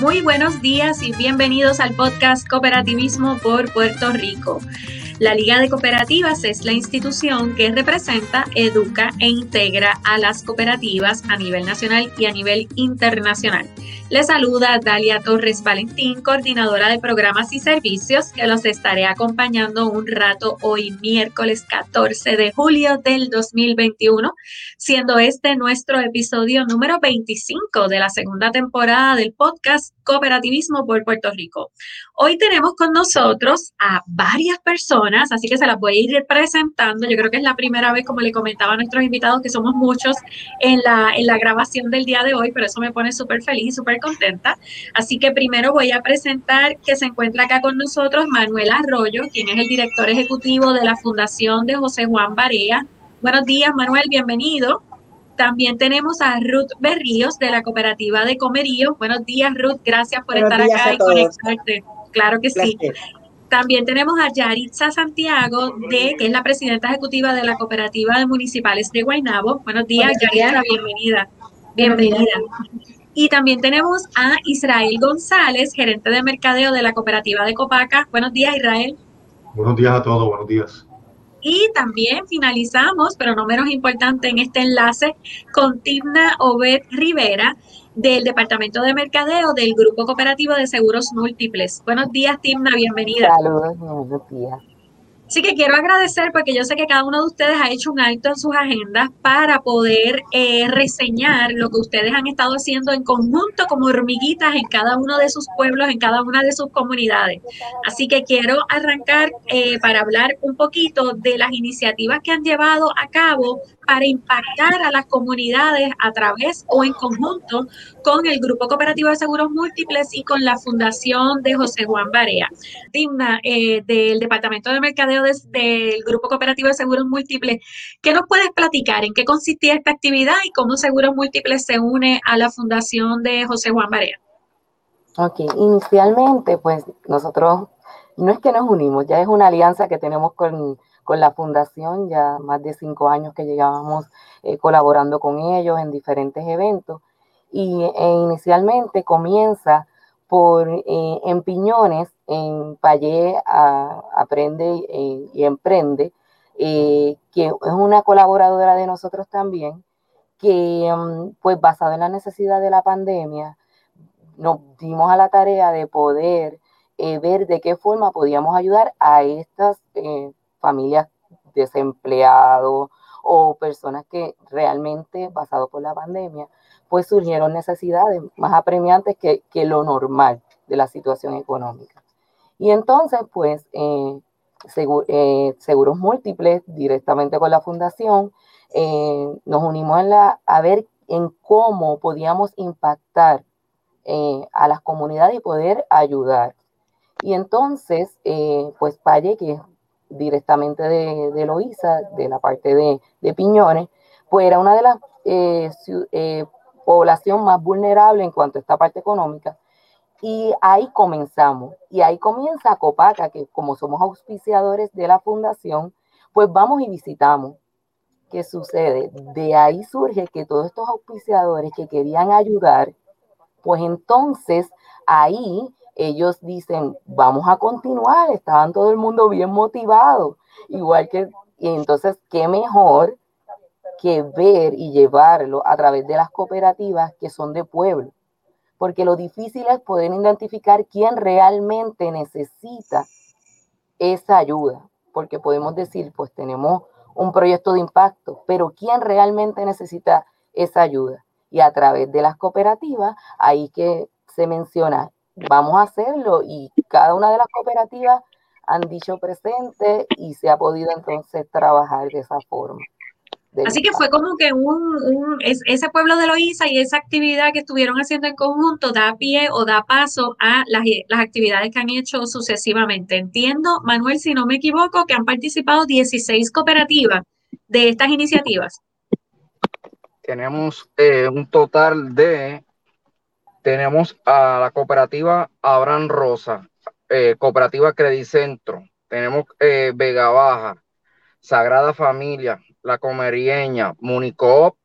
Muy buenos días y bienvenidos al podcast Cooperativismo por Puerto Rico. La Liga de Cooperativas es la institución que representa, educa e integra a las cooperativas a nivel nacional y a nivel internacional. Le saluda Dalia Torres Valentín, coordinadora de programas y servicios, que los estaré acompañando un rato hoy miércoles 14 de julio del 2021, siendo este nuestro episodio número 25 de la segunda temporada del podcast Cooperativismo por Puerto Rico. Hoy tenemos con nosotros a varias personas, así que se las voy a ir presentando. Yo creo que es la primera vez, como le comentaba a nuestros invitados, que somos muchos en la, en la grabación del día de hoy, pero eso me pone súper feliz y súper contenta. Así que primero voy a presentar que se encuentra acá con nosotros Manuel Arroyo, quien es el director ejecutivo de la Fundación de José Juan Barea. Buenos días, Manuel, bienvenido. También tenemos a Ruth Berríos de la cooperativa de Comerío. Buenos días, Ruth. Gracias por estar acá y conectarte. Claro que sí. También tenemos a Yaritza Santiago, de, que es la presidenta ejecutiva de la cooperativa de municipales de Guaynabo. Buenos días, Yaritza, bienvenida. Bienvenida. Y también tenemos a Israel González, gerente de mercadeo de la cooperativa de Copaca. Buenos días, Israel. Buenos días a todos, buenos días. Y también finalizamos, pero no menos importante en este enlace, con Timna Obed Rivera del Departamento de Mercadeo del Grupo Cooperativo de Seguros Múltiples. Buenos días, Timna, bienvenida. Saludos, buenos días. Así que quiero agradecer porque yo sé que cada uno de ustedes ha hecho un acto en sus agendas para poder eh, reseñar lo que ustedes han estado haciendo en conjunto como hormiguitas en cada uno de sus pueblos, en cada una de sus comunidades. Así que quiero arrancar eh, para hablar un poquito de las iniciativas que han llevado a cabo para impactar a las comunidades a través o en conjunto con el Grupo Cooperativo de Seguros Múltiples y con la Fundación de José Juan Barea. Digna, eh, del Departamento de Mercadeo del Grupo Cooperativo de Seguros Múltiples, ¿qué nos puedes platicar? ¿En qué consistía esta actividad y cómo Seguros Múltiples se une a la Fundación de José Juan Barea? Ok, inicialmente, pues nosotros no es que nos unimos, ya es una alianza que tenemos con con la fundación, ya más de cinco años que llegábamos eh, colaborando con ellos en diferentes eventos. Y e inicialmente comienza por eh, en Piñones, en Payé Aprende eh, y Emprende, que es una colaboradora de nosotros también, que mm, pues basado en la necesidad de la pandemia, nos dimos a la tarea de poder ver de qué forma podíamos ayudar a estas familias desempleados o personas que realmente, basado por la pandemia, pues surgieron necesidades más apremiantes que, lo normal de la situación económica. Y entonces, pues, eh, eh, seguros múltiples directamente con la fundación, eh, nos unimos en la, a ver en cómo podíamos impactar a las comunidades y poder ayudar. Y entonces, pues Paye, que directamente de, de Loíza, de la parte de, de, Piñones, pues era una de las eh, eh, población más vulnerable en cuanto a esta parte económica. Y ahí comenzamos. Y ahí comienza Copaca, que como somos auspiciadores de la fundación, pues vamos y visitamos. ¿Qué sucede? De ahí surge que todos estos auspiciadores que querían ayudar, pues entonces ahí ellos dicen, vamos a continuar, estaban todo el mundo bien motivado, igual que, y entonces, ¿qué mejor que ver y llevarlo a través de las cooperativas que son de pueblo? Porque lo difícil es poder identificar quién realmente necesita esa ayuda, porque podemos decir, pues tenemos un proyecto de impacto, pero quién realmente necesita esa ayuda. Y a través de las cooperativas, ahí que se menciona vamos a hacerlo y cada una de las cooperativas han dicho presente y se ha podido entonces trabajar de esa forma. Así que fue como que un, ese pueblo de Loíza y esa actividad que estuvieron haciendo en conjunto da pie o da paso a las, las actividades que han hecho sucesivamente. Entiendo, Manuel, si no me equivoco, que han participado 16 cooperativas de estas iniciativas. Tenemos eh, un total de tenemos a la cooperativa Abraham Rosa, eh, cooperativa Credicentro, tenemos eh, Vega Baja, Sagrada Familia, La Comerieña, Municoop,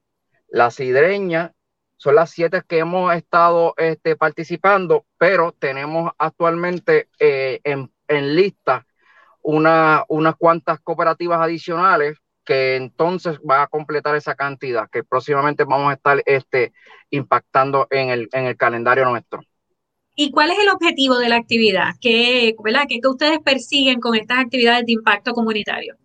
La Sidreña, son las siete que hemos estado este, participando, pero tenemos actualmente eh, en, en, lista una, unas cuantas cooperativas adicionales que entonces va a completar esa cantidad que próximamente vamos a estar este, impactando en el, en el calendario nuestro. ¿Y cuál es el objetivo de la actividad? ¿Qué, ¿verdad? ¿Qué, ustedes persiguen con estas actividades de impacto comunitario?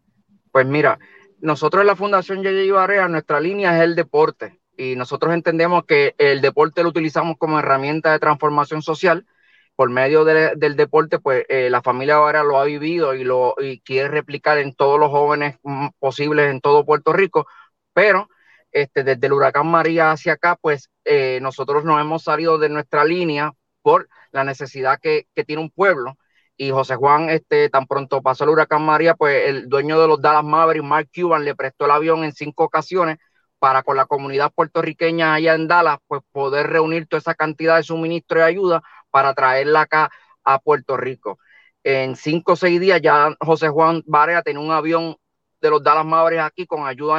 Pues mira, nosotros en la Fundación Yeye Barea, nuestra línea es el deporte y nosotros entendemos que el deporte lo utilizamos como herramienta de transformación social. Por medio del deporte, pues eh, la familia ahora lo ha vivido y lo y quiere replicar en todos los jóvenes mm, posibles en todo Puerto Rico, pero este, desde el huracán María hacia acá, pues eh, nosotros nos hemos salido de nuestra línea por la necesidad que, tiene un pueblo. Y José Juan, este, tan pronto pasó el huracán María, pues el dueño de los Dallas Mavericks, Mark Cuban, le prestó el avión en cinco ocasiones para con la comunidad puertorriqueña allá en Dallas, pues poder reunir toda esa cantidad de suministro y ayuda para traerla acá a Puerto Rico. En cinco o seis días ya José Juan Barea tenía un avión de los Dallas Mavericks aquí con ayuda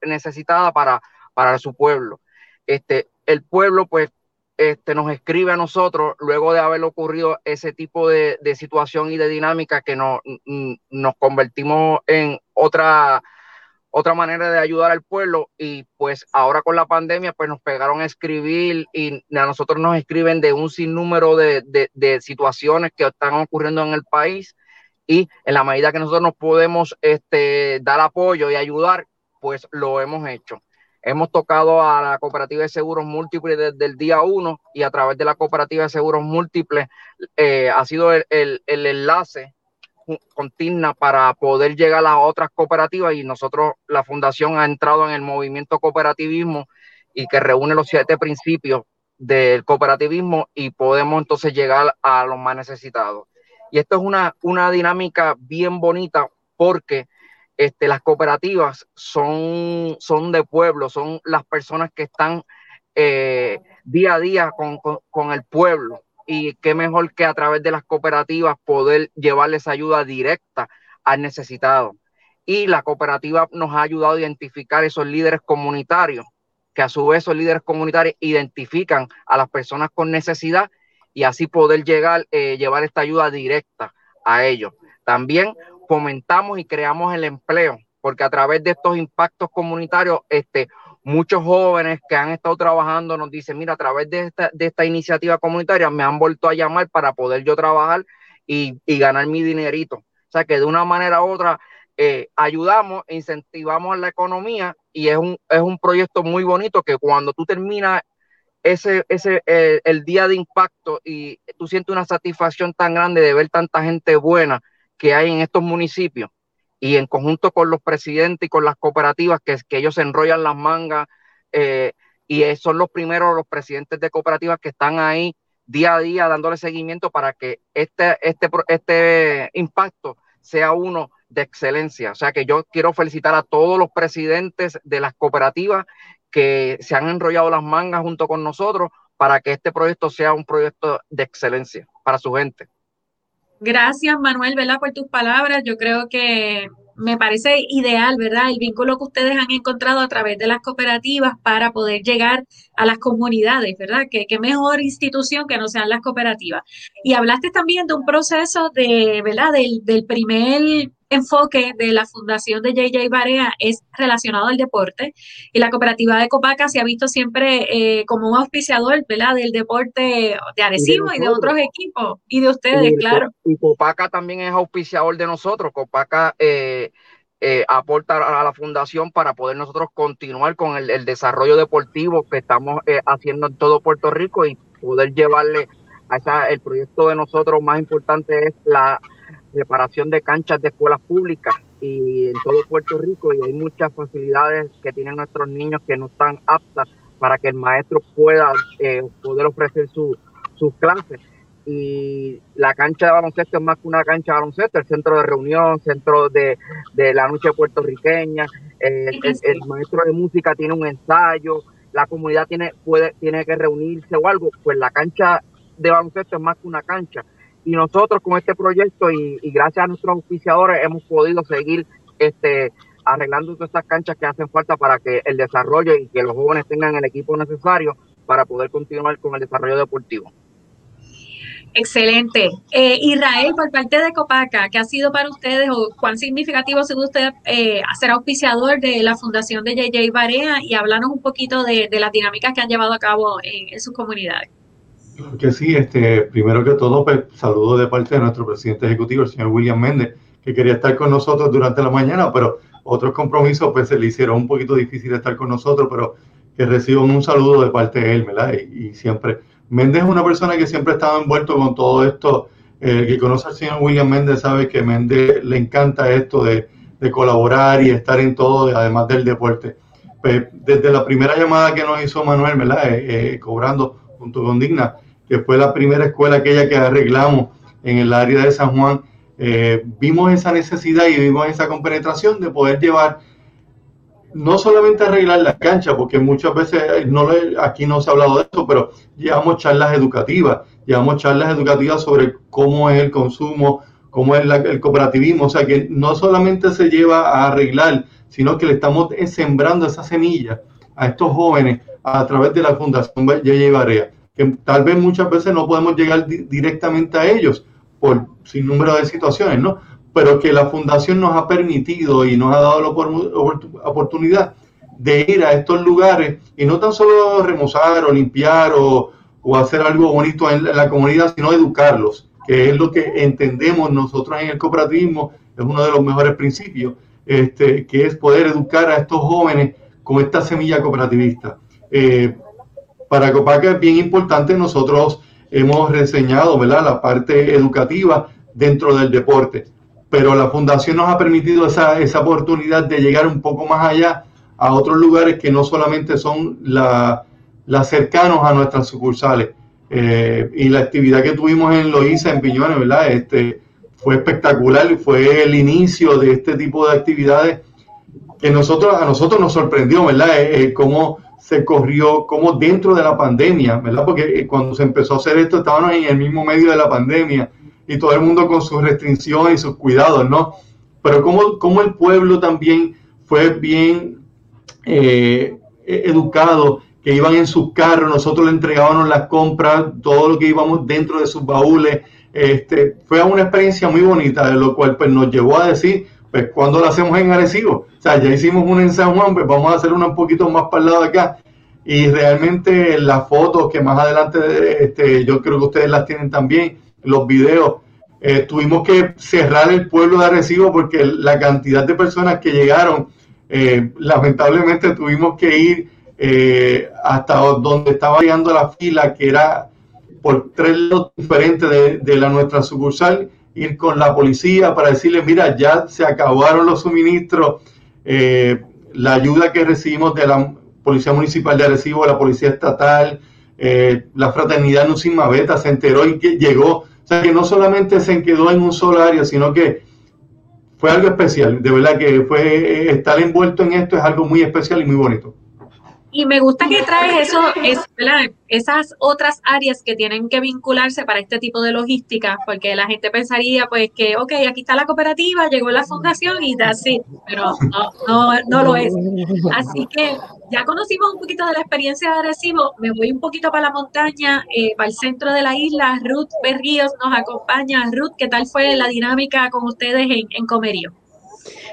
necesitada para, para su pueblo. Este, el pueblo pues este, nos escribe a nosotros luego de haber ocurrido ese tipo de, de situación y de dinámica que nos, nos convertimos en otra otra manera de ayudar al pueblo y pues ahora con la pandemia pues nos pegaron a escribir y a nosotros nos escriben de un sinnúmero de, de, situaciones que están ocurriendo en el país y en la medida que nosotros nos podemos este, dar apoyo y ayudar, pues lo hemos hecho. Hemos tocado a la cooperativa de seguros múltiples desde el día uno y a través de la cooperativa de seguros múltiples eh, ha sido el, el, el enlace contigna para poder llegar a otras cooperativas y nosotros, la fundación ha entrado en el movimiento cooperativismo y que reúne los siete principios del cooperativismo y podemos entonces llegar a los más necesitados. Y esto es una, una dinámica bien bonita porque este, las cooperativas son, son de pueblo, son las personas que están eh, día a día con, con el pueblo y qué mejor que a través de las cooperativas poder llevarles ayuda directa al necesitado. Y la cooperativa nos ha ayudado a identificar esos líderes comunitarios, que a su vez esos líderes comunitarios identifican a las personas con necesidad y así poder llegar, eh, llevar esta ayuda directa a ellos. También fomentamos y creamos el empleo, porque a través de estos impactos comunitarios, este, muchos jóvenes que han estado trabajando nos dicen, mira, a través de esta, de esta iniciativa comunitaria me han vuelto a llamar para poder yo trabajar y, y ganar mi dinerito. O sea que de una manera u otra eh, ayudamos, incentivamos la economía y es un, es un proyecto muy bonito que cuando tú terminas ese, ese el día de impacto y tú sientes una satisfacción tan grande de ver tanta gente buena que hay en estos municipios, y en conjunto con los presidentes y con las cooperativas, que, que ellos enrollan las mangas eh, y son los primeros, los presidentes de cooperativas que están ahí día a día dándole seguimiento para que este, este, este impacto sea uno de excelencia. O sea que yo quiero felicitar a todos los presidentes de las cooperativas que se han enrollado las mangas junto con nosotros para que este proyecto sea un proyecto de excelencia para su gente. Gracias, Manuel, ¿verdad? Por tus palabras. Yo creo que me parece ideal, ¿verdad? El vínculo que ustedes han encontrado a través de las cooperativas para poder llegar a las comunidades, ¿verdad? Que qué mejor institución que no sean las cooperativas. Y hablaste también de un proceso de, ¿verdad? Del, del primer enfoque de la fundación de JJ Barea es relacionado al deporte y la cooperativa de Copaca se ha visto siempre eh, como un auspiciador ¿verdad? del deporte de Arecibo y de, otros equipos y de ustedes, claro. Y Copaca también es auspiciador de nosotros. Copaca eh, eh, aporta a la fundación para poder nosotros continuar con el, desarrollo deportivo que estamos haciendo en todo Puerto Rico y poder llevarle a esa, el proyecto de nosotros más importante es la reparación de canchas de escuelas públicas y en todo Puerto Rico y hay muchas facilidades que tienen nuestros niños que no están aptas para que el maestro pueda eh, poder ofrecer sus clases. Y la cancha de baloncesto es más que una cancha de baloncesto, el centro de reunión, centro de, la noche puertorriqueña, eh, el, maestro de música tiene un ensayo, la comunidad tiene, puede, tiene que reunirse o algo, pues la cancha de baloncesto es más que una cancha y nosotros con este proyecto y, gracias a nuestros auspiciadores hemos podido seguir este arreglando todas estas canchas que hacen falta para que el desarrollo y que los jóvenes tengan el equipo necesario para poder continuar con el desarrollo deportivo. Excelente. Eh, Israel, por parte de Copaca, ¿qué ha sido para ustedes o cuán significativo ha sido usted eh, ser auspiciador de la fundación de JJ Barea y hablarnos un poquito de, las dinámicas que han llevado a cabo en, sus comunidades? Que sí, este, primero que todo, pues, saludo de parte de nuestro presidente ejecutivo, el señor William Méndez, que quería estar con nosotros durante la mañana, pero otros compromisos pues se le hicieron un poquito difícil estar con nosotros, pero que recibo un saludo de parte de él, ¿verdad? Y, siempre, Méndez es una persona que siempre ha estado envuelto con todo esto. El que conoce al señor William Méndez sabe que Méndez le encanta esto de, colaborar y estar en todo, además del deporte. Pues, desde la primera llamada que nos hizo Manuel, ¿verdad? Eh, eh, cobrando junto con Digna, que fue la primera escuela aquella que arreglamos en el área de San Juan, eh, vimos esa necesidad y vimos esa compenetración de poder llevar no solamente arreglar la cancha, porque muchas veces no aquí no se ha hablado de eso, pero llevamos charlas educativas, llevamos charlas educativas sobre cómo es el consumo, cómo es el cooperativismo, o sea que no solamente se lleva a arreglar, sino que le estamos sembrando esa semilla a estos jóvenes a través de la Fundación Yeye Barea, que tal vez muchas veces no podemos llegar directamente a ellos por sin número de situaciones, ¿no? pero que la fundación nos ha permitido y nos ha dado la oportunidad de ir a estos lugares y no tan solo remozar o limpiar o, hacer algo bonito en la comunidad, sino educarlos, que es lo que entendemos nosotros en el cooperativismo, es uno de los mejores principios, este, que es poder educar a estos jóvenes con esta semilla cooperativista. Eh, para Copaca es bien importante, nosotros hemos reseñado ¿verdad? la parte educativa dentro del deporte pero la fundación nos ha permitido esa, esa oportunidad de llegar un poco más allá a otros lugares que no solamente son las cercanos a nuestras sucursales. Eh, y la actividad que tuvimos en Loíza, en Piñones, ¿verdad? Este, fue espectacular, fue el inicio de este tipo de actividades que nosotros, a nosotros nos sorprendió, ¿verdad? Eh, eh, cómo se corrió, cómo dentro de la pandemia, ¿verdad? Porque cuando se empezó a hacer esto estábamos en el mismo medio de la pandemia y todo el mundo con sus restricciones y sus cuidados, ¿no? Pero como, como el pueblo también fue bien eh, e-, educado, que iban en sus carros, nosotros le entregábamos las compras, todo lo que íbamos dentro de sus baúles. Este, fue una experiencia muy bonita, de lo cual pues, nos llevó a decir, pues cuando lo hacemos en Arecibo, o sea, ya hicimos una en San Juan, pues vamos a hacer una un poquito más para el lado de acá. Y realmente las fotos que más adelante, este, yo creo que ustedes las tienen también, los videos. Eh, tuvimos que cerrar el pueblo de Arecibo porque la cantidad de personas que llegaron, eh, lamentablemente tuvimos que ir eh, hasta donde estaba llegando la fila, que era por tres lados diferentes de, de, la nuestra sucursal, ir con la policía para decirle, mira, ya se acabaron los suministros, la ayuda que recibimos de la Policía Municipal de Arecibo, la Policía Estatal, la Fraternidad Nucima Beta se enteró y que llegó o sea, que no solamente se quedó en un solo área, sino que fue algo especial. De verdad que fue eh, estar envuelto en esto es algo muy especial y muy bonito. Y me gusta que traes eso, es, esas otras áreas que tienen que vincularse para este tipo de logística, porque la gente pensaría pues que, ok, aquí está la cooperativa, llegó la fundación y así, pero no, no, lo es. Así que ya conocimos un poquito de la experiencia de Arecibo, me voy un poquito para la montaña, eh, para el centro de la isla, Ruth Berríos nos acompaña. Ruth, ¿qué tal fue la dinámica con ustedes en Comerío?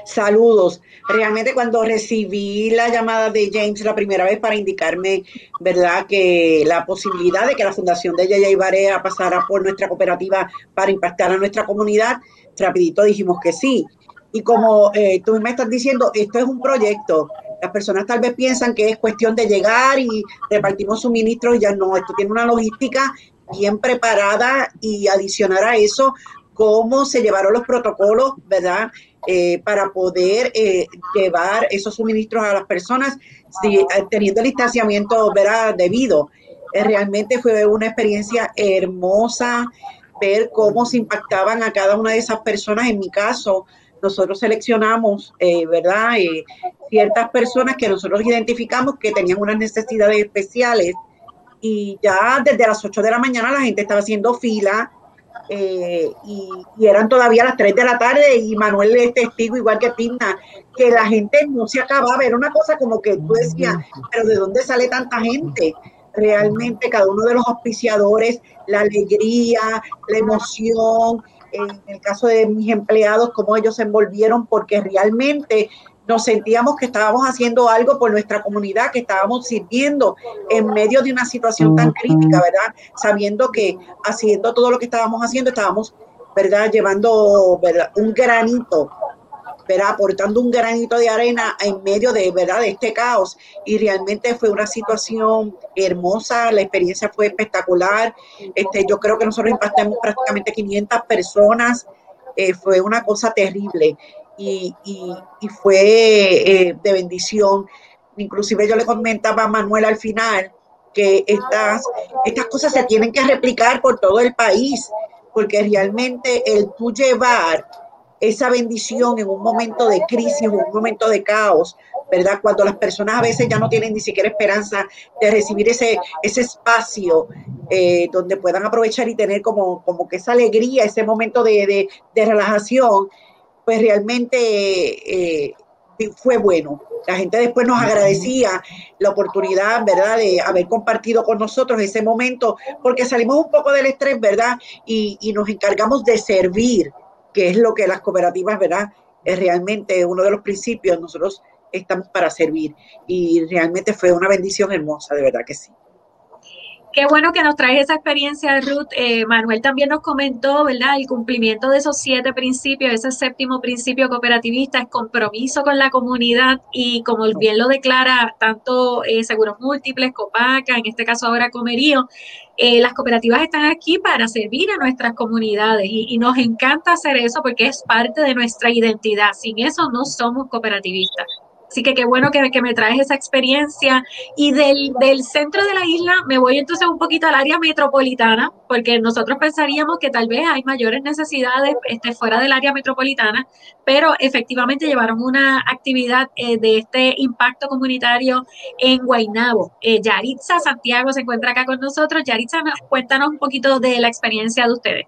Saludos. Realmente cuando recibí la llamada de James la primera vez para indicarme, ¿verdad?, que la posibilidad de que la Fundación de Yaya Barea pasara por nuestra cooperativa para impactar a nuestra comunidad, rapidito dijimos que sí. Y como eh, tú me estás diciendo, esto es un proyecto. Las personas tal vez piensan que es cuestión de llegar y repartimos suministros y ya no, esto tiene una logística bien preparada y adicionar a eso cómo se llevaron los protocolos, ¿verdad? Eh, para poder eh, llevar esos suministros a las personas eh, teniendo el distanciamiento ¿verdad? debido. realmente fue una experiencia hermosa ver cómo se impactaban a cada una de esas personas. En mi caso, nosotros seleccionamos, ¿verdad? ciertas personas que nosotros identificamos que tenían unas necesidades especiales y ya desde las 8 de la mañana la gente estaba haciendo fila eh, y, eran todavía las 3 de la tarde y Manuel es testigo igual que Pina, que la gente no se acababa, era una cosa como que tú decías, pero ¿de dónde sale tanta gente? realmente cada uno de los auspiciadores, la alegría, la emoción, en el caso de mis empleados, cómo ellos se envolvieron, porque realmente nos sentíamos que estábamos haciendo algo por nuestra comunidad, que estábamos sirviendo en medio de una situación tan crítica, ¿verdad? Sabiendo que haciendo todo lo que estábamos haciendo, estábamos, ¿verdad? Llevando un granito ¿verdad? aportando un granito de arena en medio de, ¿verdad? de este caos. Y realmente fue una situación hermosa, la experiencia fue espectacular. Este, yo creo que nosotros impactamos prácticamente 500 personas, eh, fue una cosa terrible y, y, fue eh, de bendición. Inclusive yo le comentaba a Manuel al final que estas, estas cosas se tienen que replicar por todo el país, porque realmente el tú llevar esa bendición en un momento de crisis, en un momento de caos, ¿verdad? Cuando las personas a veces ya no tienen ni siquiera esperanza de recibir ese, ese espacio eh, donde puedan aprovechar y tener como, como que esa alegría, ese momento de, relajación, pues realmente eh, fue bueno. La gente después nos agradecía la oportunidad, ¿verdad?, de haber compartido con nosotros ese momento, porque salimos un poco del estrés, ¿verdad? Y, y nos encargamos de servir que es lo que las cooperativas, ¿verdad? Es realmente uno de los principios, nosotros estamos para servir y realmente fue una bendición hermosa, de verdad que sí. Qué bueno que nos trae esa experiencia, Ruth. Eh, Manuel también nos comentó, ¿verdad? El cumplimiento de esos siete principios, ese séptimo principio cooperativista es compromiso con la comunidad y como bien lo declara tanto eh, Seguros Múltiples, Copaca, en este caso ahora Comerío, eh, las cooperativas están aquí para servir a nuestras comunidades y nos encanta hacer eso porque es parte de nuestra identidad. Sin eso no somos cooperativistas. Así que qué bueno que, me traes esa experiencia. Y del, del, centro de la isla me voy entonces un poquito al área metropolitana, porque nosotros pensaríamos que tal vez hay mayores necesidades este, fuera del área metropolitana, pero efectivamente llevaron una actividad eh, de este impacto comunitario en Guaynabo. Eh, Yaritza Santiago se encuentra acá con nosotros. Yaritza, cuéntanos un poquito de la experiencia de ustedes.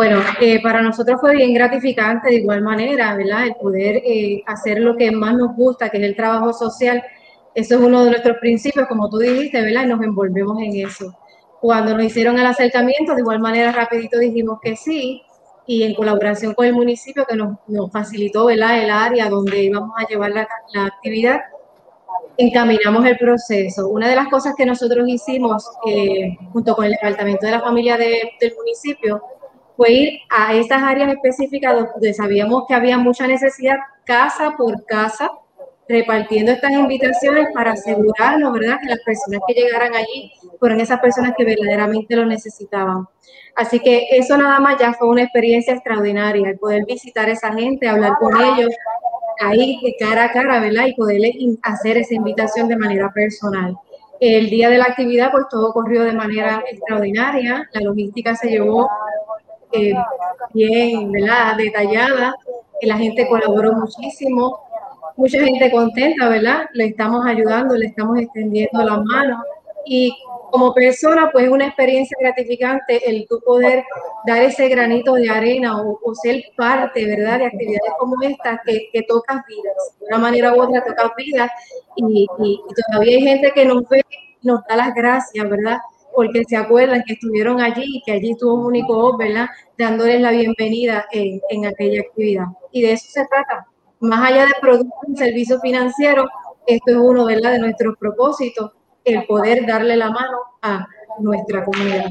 Bueno, eh, para nosotros fue bien gratificante de igual manera, ¿verdad? El poder eh, hacer lo que más nos gusta, que es el trabajo social. Eso es uno de nuestros principios, como tú dijiste, ¿verdad? Y nos envolvemos en eso. Cuando nos hicieron el acercamiento, de igual manera rapidito dijimos que sí, y en colaboración con el municipio que nos, nos facilitó, ¿verdad? El área donde íbamos a llevar la, la actividad, encaminamos el proceso. Una de las cosas que nosotros hicimos eh, junto con el Departamento de la Familia de, del municipio fue ir a esas áreas específicas donde sabíamos que había mucha necesidad, casa por casa, repartiendo estas invitaciones para asegurarnos, ¿verdad?, que las personas que llegaran allí fueron esas personas que verdaderamente lo necesitaban. Así que eso nada más ya fue una experiencia extraordinaria, el poder visitar a esa gente, hablar con ellos, ahí cara a cara, ¿verdad?, y poderles hacer esa invitación de manera personal. El día de la actividad, pues todo corrió de manera extraordinaria, la logística se llevó eh, bien, ¿verdad? Detallada. La gente colaboró muchísimo, mucha gente contenta, ¿verdad? Le estamos ayudando, le estamos extendiendo la mano y como persona, pues es una experiencia gratificante el tú poder dar ese granito de arena o, ser parte, ¿verdad?, de actividades como esta que, que tocas vidas. De una manera u otra tocas vidas y, y, y, todavía hay gente que nos ve, nos da las gracias, ¿verdad?, porque se acuerdan que estuvieron allí y que allí estuvo único ¿verdad? Dándoles la bienvenida en, en, aquella actividad. Y de eso se trata. Más allá de productos y servicios financieros, esto es uno, ¿verdad?, de nuestros propósitos, el poder darle la mano a nuestra comunidad.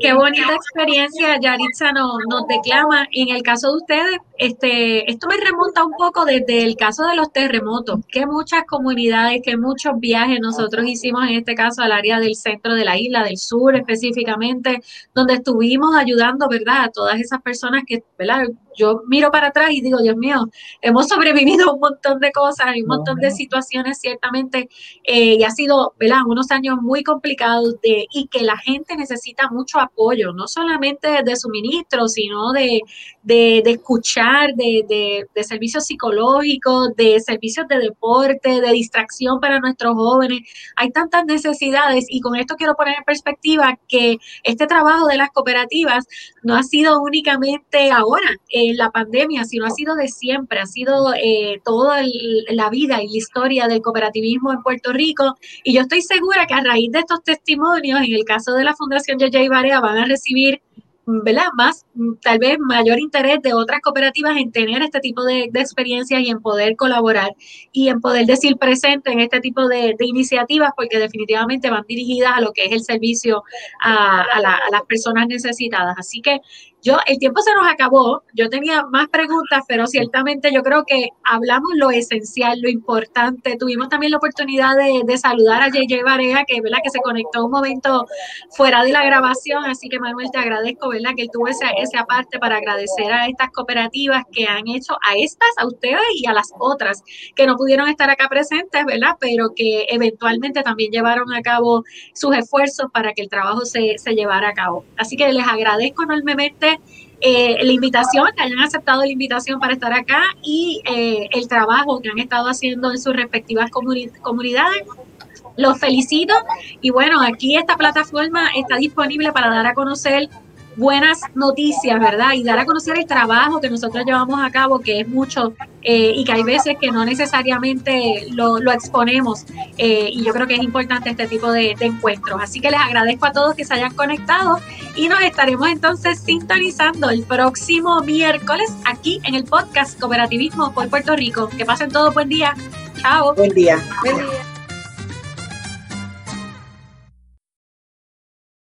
Qué bonita experiencia, Yaritza nos, declama. En el caso de ustedes, este, esto me remonta un poco desde el caso de los terremotos, que muchas comunidades, que muchos viajes nosotros hicimos en este caso al área del centro de la isla, del sur específicamente, donde estuvimos ayudando, ¿verdad?, a todas esas personas que, ¿verdad?, yo miro para atrás y digo, Dios mío, hemos sobrevivido a un montón de cosas, y un montón de situaciones ciertamente, eh, y ha sido, ¿verdad?, unos años muy complicados de, y que la gente necesita mucho apoyo, no solamente de suministro, sino de, de, de escuchar, de, de, de, servicios psicológicos, de servicios de deporte, de distracción para nuestros jóvenes. Hay tantas necesidades y con esto quiero poner en perspectiva que este trabajo de las cooperativas no ha sido únicamente ahora. Eh, la pandemia, sino ha sido de siempre, ha sido eh, toda la vida y la historia del cooperativismo en Puerto Rico. Y yo estoy segura que a raíz de estos testimonios, en el caso de la Fundación Yaya Barea, van a recibir ¿verdad? Más, tal vez mayor interés de otras cooperativas en tener este tipo de, experiencias y en poder colaborar y en poder decir presente en este tipo de, iniciativas, porque definitivamente van dirigidas a lo que es el servicio a, a las personas necesitadas. Así que yo, el tiempo se nos acabó, yo tenía más preguntas, pero ciertamente yo creo que hablamos lo esencial, lo importante. Tuvimos también la oportunidad de, saludar a JJ Barea, que, ¿verdad? que se conectó un momento fuera de la grabación, así que Manuel, te agradezco ¿verdad? que tuvo esa, esa parte para agradecer a estas cooperativas que han hecho, a estas, a ustedes y a las otras que no pudieron estar acá presentes, ¿verdad? pero que eventualmente también llevaron a cabo sus esfuerzos para que el trabajo se, se llevara a cabo. Así que les agradezco enormemente eh, la invitación, que hayan aceptado la invitación para estar acá y eh, el trabajo que han estado haciendo en sus respectivas comunidades. Los felicito y bueno, aquí esta plataforma está disponible para dar a conocer buenas noticias, ¿verdad? Y dar a conocer el trabajo que nosotros llevamos a cabo, que es mucho eh, y que hay veces que no necesariamente lo, exponemos. Eh, y yo creo que es importante este tipo de, de, encuentros. Así que les agradezco a todos que se hayan conectado y nos estaremos entonces sintonizando el próximo miércoles aquí en el podcast Cooperativismo por Puerto Rico. Que pasen todo buen día. Chao. Buen día. Buen día.